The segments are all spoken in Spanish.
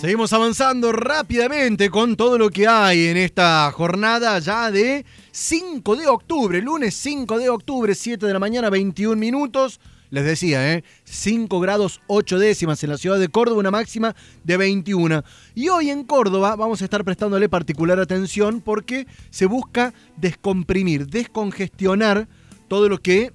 Seguimos avanzando rápidamente con todo lo que hay en esta jornada ya de 5 de octubre, lunes 5 de octubre, 7 de la mañana, 21 minutos. Les decía, ¿eh? 5 grados 8 décimas en la ciudad de Córdoba, una máxima de 21. Y hoy en Córdoba vamos a estar prestándole particular atención porque se busca descomprimir, descongestionar todo lo que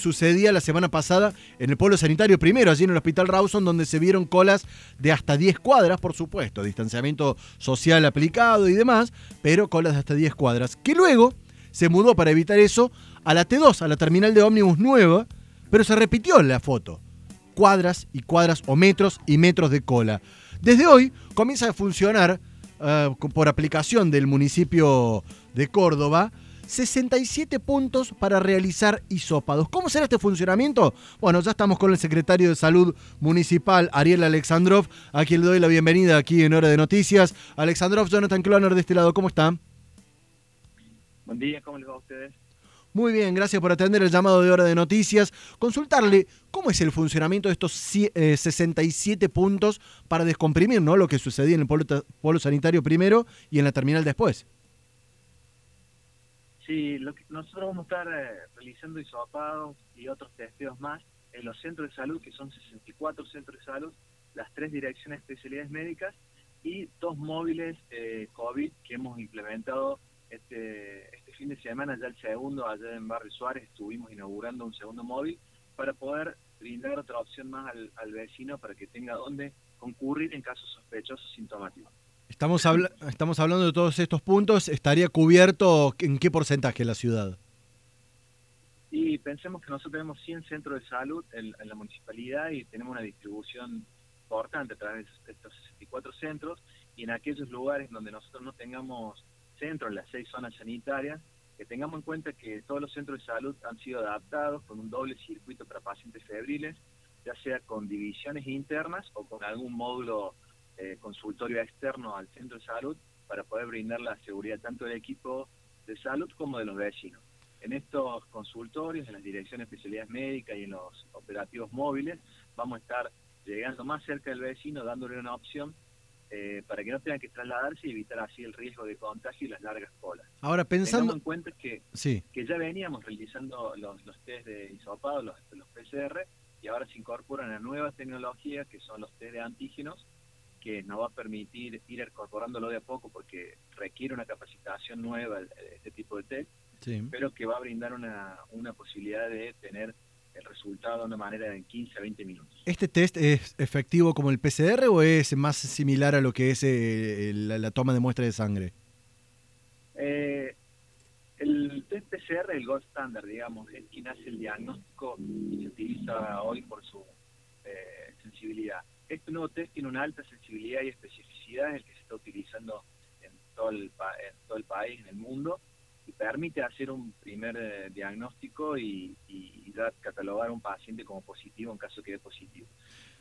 sucedía la semana pasada en el pueblo sanitario primero, allí en el Hospital Rawson, donde se vieron colas de hasta 10 cuadras, por supuesto, distanciamiento social aplicado y demás, pero colas de hasta 10 cuadras, que luego se mudó para evitar eso a la T2, a la terminal de ómnibus nueva, pero se repitió la foto. Cuadras y cuadras o metros y metros de cola. Desde hoy comienza a funcionar uh, por aplicación del municipio de Córdoba 67 puntos para realizar hisópados. ¿Cómo será este funcionamiento? Bueno, ya estamos con el secretario de Salud Municipal, Ariel Alexandrov, a quien le doy la bienvenida aquí en Hora de Noticias. Alexandrov, Jonathan Cloner de este lado, ¿cómo está? Buen día, ¿cómo les va a ustedes? Muy bien, gracias por atender el llamado de Hora de Noticias. Consultarle cómo es el funcionamiento de estos 67 puntos para descomprimir ¿no? lo que sucedía en el polo sanitario primero y en la terminal después. Sí, lo que nosotros vamos a estar eh, realizando isopados y otros testeos más en los centros de salud, que son 64 centros de salud, las tres direcciones de especialidades médicas y dos móviles eh, COVID que hemos implementado este, este fin de semana, ya el segundo, allá en Barrio Suárez, estuvimos inaugurando un segundo móvil para poder brindar otra opción más al, al vecino para que tenga dónde concurrir en casos sospechosos sintomáticos. Estamos, estamos hablando de todos estos puntos. ¿Estaría cubierto en qué porcentaje la ciudad? Y pensemos que nosotros tenemos 100 centros de salud en, la municipalidad y tenemos una distribución importante a través de estos 64 centros y en aquellos lugares donde nosotros no tengamos centros, en las seis zonas sanitarias, que tengamos en cuenta que todos los centros de salud han sido adaptados con un doble circuito para pacientes febriles, ya sea con divisiones internas o con algún módulo eh, consultorio externo al centro de salud para poder brindar la seguridad tanto del equipo de salud como de los vecinos. En estos consultorios, en las direcciones de especialidades médicas y en los operativos móviles, vamos a estar llegando más cerca del vecino, dándole una opción eh, para que no tengan que trasladarse y evitar así el riesgo de contagio y las largas colas. Ahora, pensando... en cuenta que, que ya veníamos realizando los, los test de hisopado, los, los PCR, y ahora se incorporan a nuevas tecnologías que son los test de antígenos, que nos va a permitir ir incorporándolo de a poco porque requiere una capacitación nueva este tipo de test, pero que va a brindar una, una posibilidad de tener el resultado de una manera en 15 a 20 minutos. ¿Este test es efectivo como el PCR o es más similar a lo que es eh, la, toma de muestra de sangre? Eh, el test PCR, el gold standard, digamos, es quien hace el diagnóstico y se utiliza hoy por su eh, sensibilidad. Este nuevo test tiene una alta sensibilidad y especificidad, es el que se está utilizando en todo el, el país, en el mundo, y permite hacer un primer eh, diagnóstico y, catalogar a un paciente como positivo en caso que quede positivo.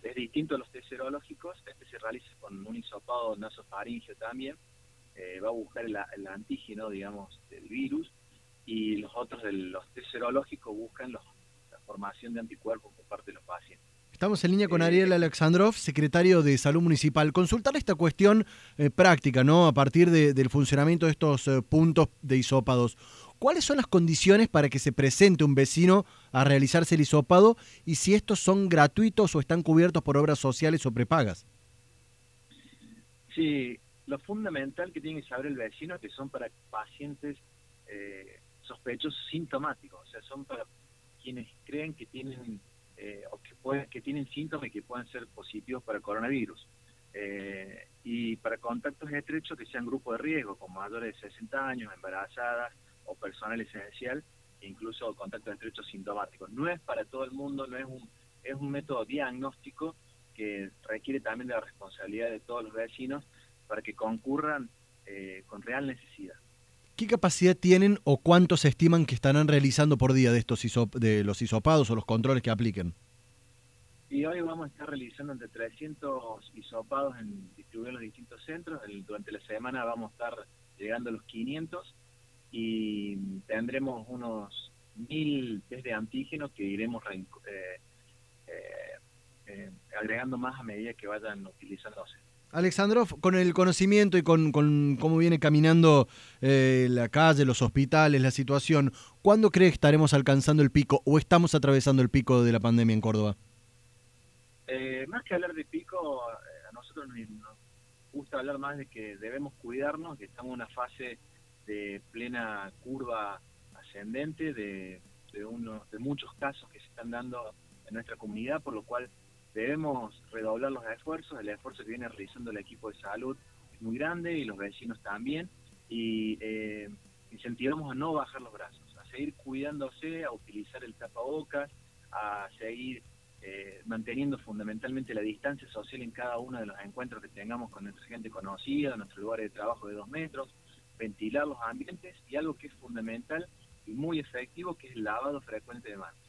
Es distinto a los test serológicos, este se realiza con un hisopado nasofaringeo también, eh, va a buscar el, antígeno, digamos, del virus, y los otros de los test serológicos buscan la formación de anticuerpos por parte de los pacientes. Estamos en línea con Ariel Alexandrov, secretario de Salud Municipal. Consultar esta cuestión eh, práctica, ¿no? A partir del funcionamiento de estos eh, puntos de hisópados. ¿Cuáles son las condiciones para que se presente un vecino a realizarse el hisópado y si estos son gratuitos o están cubiertos por obras sociales o prepagas? Sí, lo fundamental que tiene que saber el vecino es que son para pacientes eh, sospechosos sintomáticos, o sea, son para quienes creen que tienen eh, o que, pueden, que tienen síntomas que pueden ser positivos para coronavirus. Eh, y para contactos estrechos que sean grupos de riesgo, como mayores de 60 años, embarazadas o personal esencial, incluso contactos estrechos sintomáticos. No es para todo el mundo, no es un, es un método diagnóstico que requiere también de la responsabilidad de todos los vecinos para que concurran eh, con real necesidad. ¿Qué capacidad tienen o cuántos estiman que estarán realizando por día de estos de los hisopados o los controles que apliquen? Y hoy vamos a estar realizando entre 300 hisopados en, distribuidos en los distintos centros. durante la semana vamos a estar llegando a los 500 y tendremos unos 1000 test de antígenos que iremos eh, eh, eh, agregando más a medida que vayan utilizándose. Alexandrov, con el conocimiento y con, cómo viene caminando eh, la calle, los hospitales, la situación, ¿cuándo cree que estaremos alcanzando el pico o estamos atravesando el pico de la pandemia en Córdoba? Eh, más que hablar de pico, eh, a nosotros nos gusta hablar más de que debemos cuidarnos, que estamos en una fase de plena curva ascendente de, de, uno, de muchos casos que se están dando en nuestra comunidad, por lo cual debemos redoblar los esfuerzos, el esfuerzo que viene realizando el equipo de salud es muy grande y los vecinos también, y eh, incentivamos a no bajar los brazos, a seguir cuidándose, a utilizar el tapabocas, a seguir eh, manteniendo fundamentalmente la distancia social en cada uno de los encuentros que tengamos con nuestra gente conocida, nuestro lugar de trabajo de dos metros, ventilar los ambientes y algo que es fundamental y muy efectivo, que es el lavado frecuente de manos.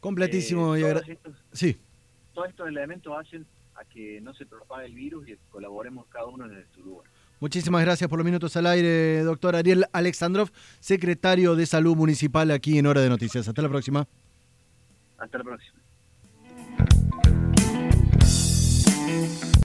Completísimo. Eh, y sí todos estos elementos hacen a que no se propague el virus y colaboremos cada uno en su lugar. Muchísimas gracias por los minutos al aire, doctor Ariel Alexandrov, secretario de Salud Municipal aquí en Hora de Noticias. Hasta la próxima. Hasta la próxima. Thank you.